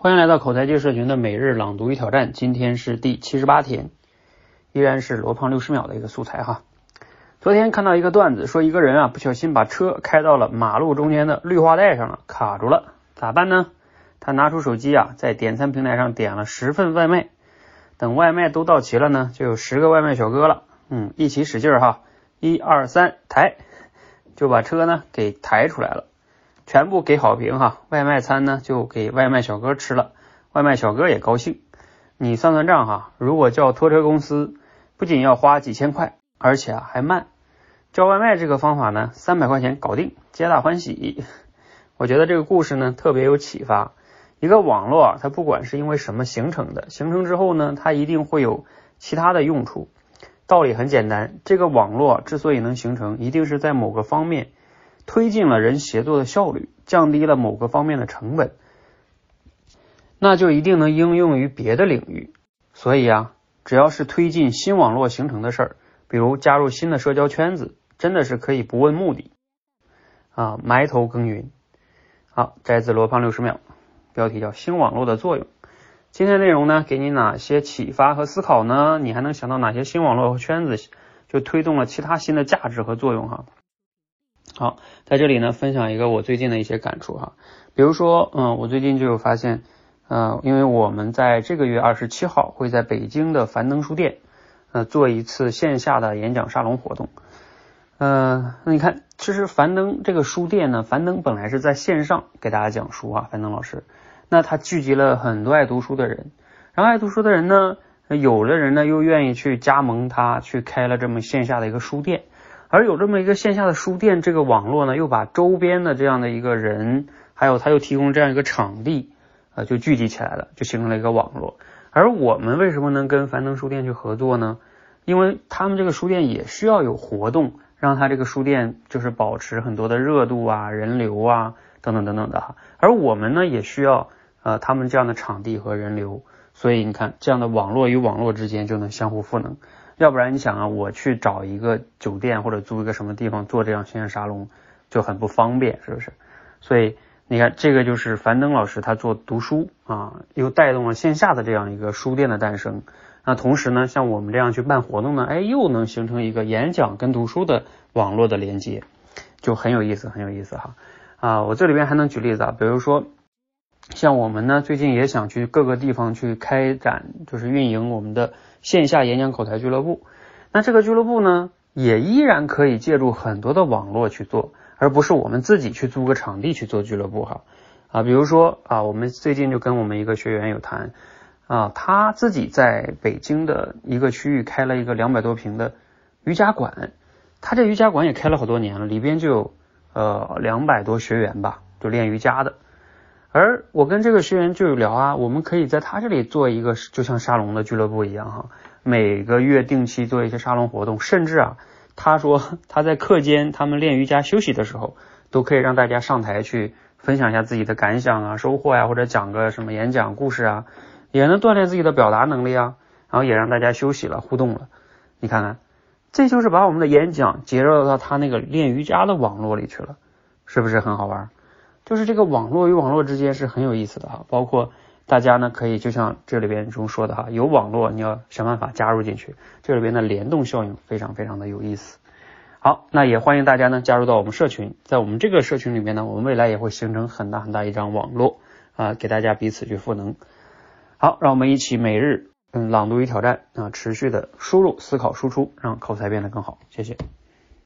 欢迎来到口才界社群的每日朗读与挑战，今天是第七十八天，依然是罗胖六十秒的一个素材哈。昨天看到一个段子，说一个人啊不小心把车开到了马路中间的绿化带上了，卡住了，咋办呢？他拿出手机啊，在点餐平台上点了十份外卖，等外卖都到齐了呢，就有十个外卖小哥了，嗯，一起使劲哈，一二三，抬，就把车呢给抬出来了。全部给好评哈，外卖餐呢就给外卖小哥吃了，外卖小哥也高兴。你算算账哈，如果叫拖车公司，不仅要花几千块，而且啊还慢。叫外卖这个方法呢，三百块钱搞定，皆大欢喜。我觉得这个故事呢特别有启发。一个网络啊，它不管是因为什么形成的，形成之后呢，它一定会有其他的用处。道理很简单，这个网络之所以能形成，一定是在某个方面。推进了人协作的效率，降低了某个方面的成本，那就一定能应用于别的领域。所以啊，只要是推进新网络形成的事儿，比如加入新的社交圈子，真的是可以不问目的啊，埋头耕耘。好，摘自罗胖六十秒，标题叫新网络的作用。今天内容呢，给你哪些启发和思考呢？你还能想到哪些新网络和圈子就推动了其他新的价值和作用哈？好，在这里呢，分享一个我最近的一些感触哈。比如说，嗯，我最近就有发现，呃，因为我们在这个月二十七号会在北京的樊登书店，呃，做一次线下的演讲沙龙活动。呃，那你看，其实樊登这个书店呢，樊登本来是在线上给大家讲书啊，樊登老师，那他聚集了很多爱读书的人，然后爱读书的人呢，有的人呢又愿意去加盟他，去开了这么线下的一个书店。而有这么一个线下的书店，这个网络呢，又把周边的这样的一个人，还有他又提供这样一个场地，呃，就聚集起来了，就形成了一个网络。而我们为什么能跟樊登书店去合作呢？因为他们这个书店也需要有活动，让他这个书店就是保持很多的热度啊、人流啊等等等等的哈。而我们呢，也需要呃他们这样的场地和人流，所以你看，这样的网络与网络之间就能相互赋能。要不然你想啊，我去找一个酒店或者租一个什么地方做这样线下沙龙就很不方便，是不是？所以你看，这个就是樊登老师他做读书啊，又带动了线下的这样一个书店的诞生。那同时呢，像我们这样去办活动呢，哎，又能形成一个演讲跟读书的网络的连接，就很有意思，很有意思哈。啊，我这里边还能举例子啊，比如说像我们呢，最近也想去各个地方去开展，就是运营我们的。线下演讲口才俱乐部，那这个俱乐部呢，也依然可以借助很多的网络去做，而不是我们自己去租个场地去做俱乐部哈啊，比如说啊，我们最近就跟我们一个学员有谈啊，他自己在北京的一个区域开了一个两百多平的瑜伽馆，他这瑜伽馆也开了好多年了，里边就有呃两百多学员吧，就练瑜伽的。而我跟这个学员就有聊啊，我们可以在他这里做一个就像沙龙的俱乐部一样哈，每个月定期做一些沙龙活动，甚至啊，他说他在课间他们练瑜伽休息的时候，都可以让大家上台去分享一下自己的感想啊、收获呀，或者讲个什么演讲故事啊，也能锻炼自己的表达能力啊，然后也让大家休息了、互动了。你看看，这就是把我们的演讲接入到他那个练瑜伽的网络里去了，是不是很好玩？就是这个网络与网络之间是很有意思的哈，包括大家呢可以就像这里边中说的哈，有网络你要想办法加入进去，这里边的联动效应非常非常的有意思。好，那也欢迎大家呢加入到我们社群，在我们这个社群里面呢，我们未来也会形成很大很大一张网络啊，给大家彼此去赋能。好，让我们一起每日嗯朗读与挑战啊，持续的输入、思考、输出，让口才变得更好。谢谢。